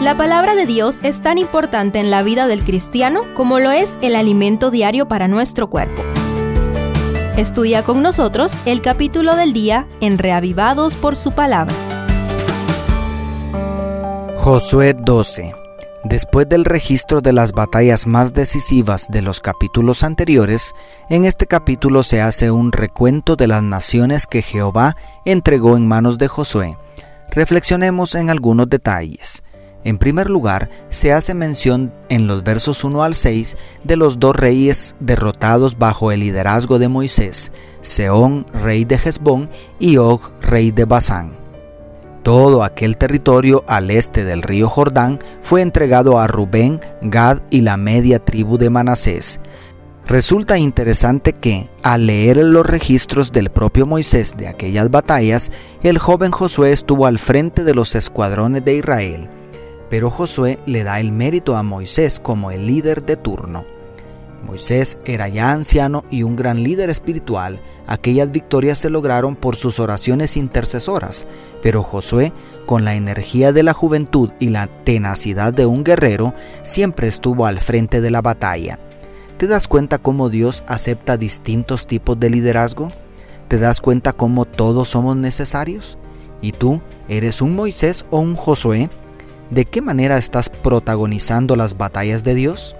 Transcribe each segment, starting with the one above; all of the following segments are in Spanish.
La palabra de Dios es tan importante en la vida del cristiano como lo es el alimento diario para nuestro cuerpo. Estudia con nosotros el capítulo del día en Reavivados por su palabra. Josué 12. Después del registro de las batallas más decisivas de los capítulos anteriores, en este capítulo se hace un recuento de las naciones que Jehová entregó en manos de Josué. Reflexionemos en algunos detalles. En primer lugar, se hace mención en los versos 1 al 6 de los dos reyes derrotados bajo el liderazgo de Moisés, Seón, rey de Hezbón, y Og, rey de Basán. Todo aquel territorio al este del río Jordán fue entregado a Rubén, Gad y la media tribu de Manasés. Resulta interesante que, al leer los registros del propio Moisés de aquellas batallas, el joven Josué estuvo al frente de los escuadrones de Israel, pero Josué le da el mérito a Moisés como el líder de turno. Moisés era ya anciano y un gran líder espiritual. Aquellas victorias se lograron por sus oraciones intercesoras, pero Josué, con la energía de la juventud y la tenacidad de un guerrero, siempre estuvo al frente de la batalla. ¿Te das cuenta cómo Dios acepta distintos tipos de liderazgo? ¿Te das cuenta cómo todos somos necesarios? ¿Y tú eres un Moisés o un Josué? ¿De qué manera estás protagonizando las batallas de Dios?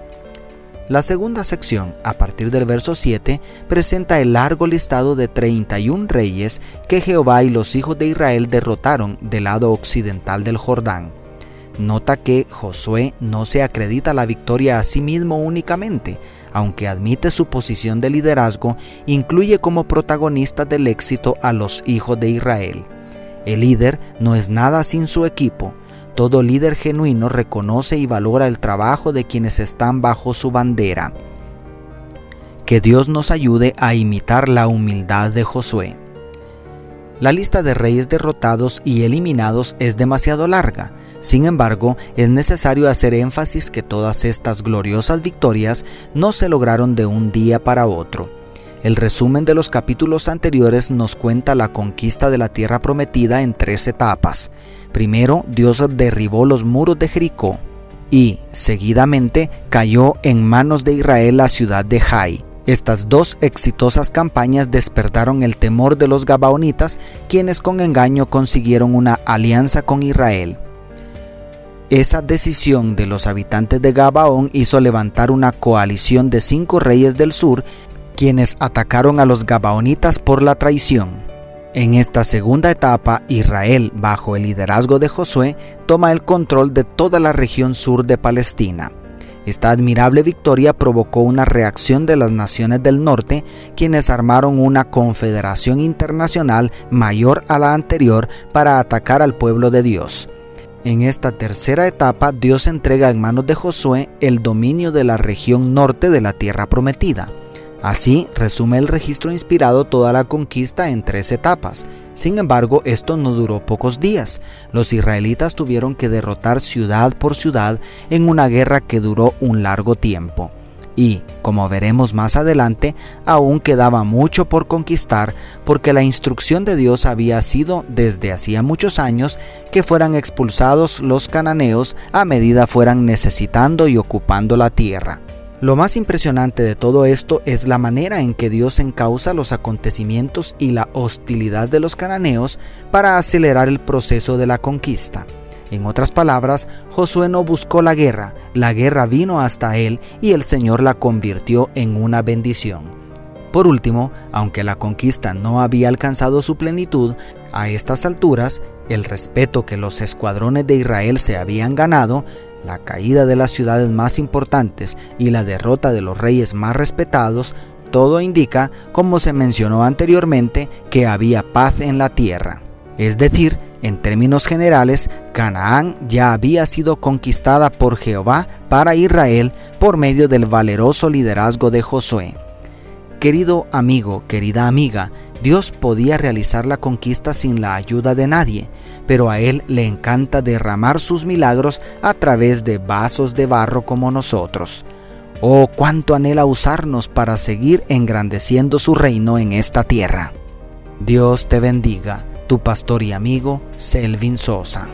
La segunda sección, a partir del verso 7, presenta el largo listado de 31 reyes que Jehová y los hijos de Israel derrotaron del lado occidental del Jordán. Nota que Josué no se acredita la victoria a sí mismo únicamente, aunque admite su posición de liderazgo, incluye como protagonistas del éxito a los hijos de Israel. El líder no es nada sin su equipo, todo líder genuino reconoce y valora el trabajo de quienes están bajo su bandera. Que Dios nos ayude a imitar la humildad de Josué. La lista de reyes derrotados y eliminados es demasiado larga. Sin embargo, es necesario hacer énfasis que todas estas gloriosas victorias no se lograron de un día para otro. El resumen de los capítulos anteriores nos cuenta la conquista de la tierra prometida en tres etapas. Primero, Dios derribó los muros de Jericó y, seguidamente, cayó en manos de Israel la ciudad de Jai. Estas dos exitosas campañas despertaron el temor de los Gabaonitas, quienes con engaño consiguieron una alianza con Israel. Esa decisión de los habitantes de Gabaón hizo levantar una coalición de cinco reyes del sur, quienes atacaron a los Gabaonitas por la traición. En esta segunda etapa, Israel, bajo el liderazgo de Josué, toma el control de toda la región sur de Palestina. Esta admirable victoria provocó una reacción de las naciones del norte, quienes armaron una confederación internacional mayor a la anterior para atacar al pueblo de Dios. En esta tercera etapa, Dios entrega en manos de Josué el dominio de la región norte de la tierra prometida. Así resume el registro inspirado toda la conquista en tres etapas. Sin embargo, esto no duró pocos días. Los israelitas tuvieron que derrotar ciudad por ciudad en una guerra que duró un largo tiempo. Y, como veremos más adelante, aún quedaba mucho por conquistar porque la instrucción de Dios había sido desde hacía muchos años que fueran expulsados los cananeos a medida fueran necesitando y ocupando la tierra. Lo más impresionante de todo esto es la manera en que Dios encausa los acontecimientos y la hostilidad de los cananeos para acelerar el proceso de la conquista. En otras palabras, Josué no buscó la guerra, la guerra vino hasta él y el Señor la convirtió en una bendición. Por último, aunque la conquista no había alcanzado su plenitud, a estas alturas, el respeto que los escuadrones de Israel se habían ganado la caída de las ciudades más importantes y la derrota de los reyes más respetados, todo indica, como se mencionó anteriormente, que había paz en la tierra. Es decir, en términos generales, Canaán ya había sido conquistada por Jehová para Israel por medio del valeroso liderazgo de Josué. Querido amigo, querida amiga, Dios podía realizar la conquista sin la ayuda de nadie, pero a Él le encanta derramar sus milagros a través de vasos de barro como nosotros. Oh, cuánto anhela usarnos para seguir engrandeciendo su reino en esta tierra. Dios te bendiga, tu pastor y amigo Selvin Sosa.